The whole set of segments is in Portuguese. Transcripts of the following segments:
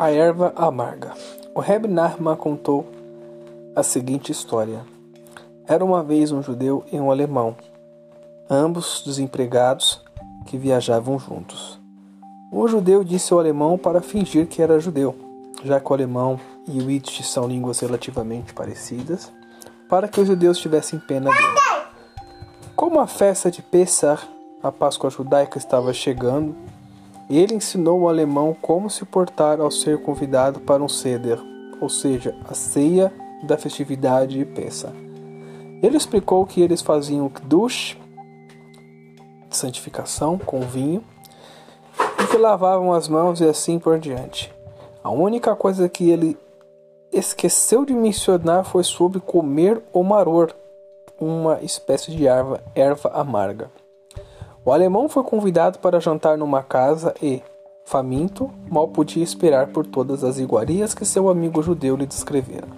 A erva amarga. O Reb Nachman contou a seguinte história. Era uma vez um judeu e um alemão, ambos desempregados que viajavam juntos. O judeu disse ao alemão para fingir que era judeu, já que o alemão e o Yiddish são línguas relativamente parecidas, para que os judeus tivessem pena dele. Como a festa de Pessah, a Páscoa judaica, estava chegando, ele ensinou o alemão como se portar ao ser convidado para um ceder, ou seja, a ceia da festividade de Pessa. Ele explicou que eles faziam kdush, santificação, com vinho, e que lavavam as mãos e assim por diante. A única coisa que ele esqueceu de mencionar foi sobre comer o maror, uma espécie de erva, erva amarga. O alemão foi convidado para jantar numa casa e, faminto, mal podia esperar por todas as iguarias que seu amigo judeu lhe descrevera.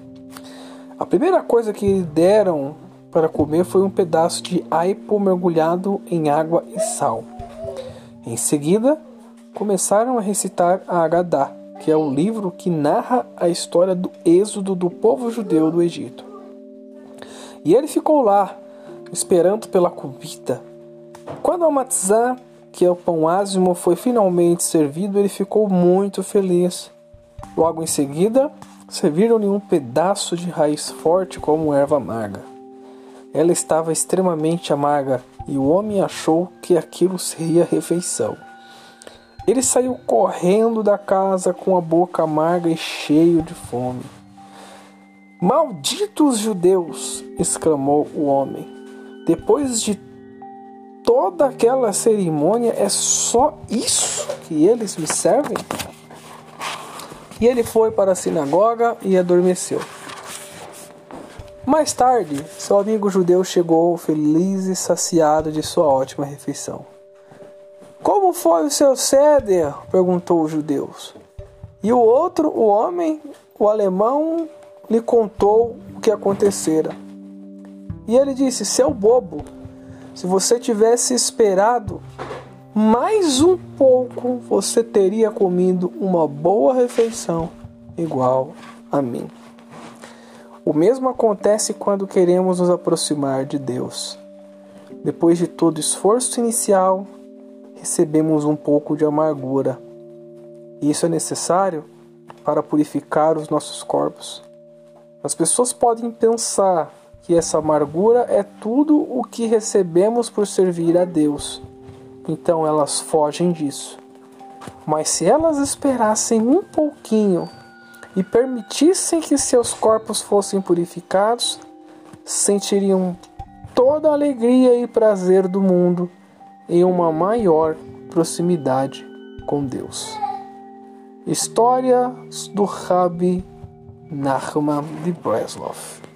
A primeira coisa que lhe deram para comer foi um pedaço de aipo mergulhado em água e sal. Em seguida, começaram a recitar a Agadá, que é o livro que narra a história do êxodo do povo judeu do Egito. E ele ficou lá, esperando pela comida, quando o matzah, que é o pão ázimo, foi finalmente servido, ele ficou muito feliz. Logo em seguida, serviram-lhe um pedaço de raiz forte como erva amarga. Ela estava extremamente amarga e o homem achou que aquilo seria refeição. Ele saiu correndo da casa com a boca amarga e cheio de fome. Malditos judeus! exclamou o homem. Depois de toda aquela cerimônia é só isso que eles me servem? E ele foi para a sinagoga e adormeceu. Mais tarde, seu amigo judeu chegou feliz e saciado de sua ótima refeição. Como foi o seu ceder? perguntou os judeus. E o outro, o homem, o alemão, lhe contou o que acontecera. E ele disse: Seu bobo, se você tivesse esperado mais um pouco, você teria comido uma boa refeição igual a mim. O mesmo acontece quando queremos nos aproximar de Deus. Depois de todo esforço inicial, recebemos um pouco de amargura. E isso é necessário para purificar os nossos corpos. As pessoas podem pensar que essa amargura é tudo o que recebemos por servir a Deus. Então elas fogem disso. Mas se elas esperassem um pouquinho e permitissem que seus corpos fossem purificados, sentiriam toda a alegria e prazer do mundo em uma maior proximidade com Deus. História do Rabi Nachman de Breslov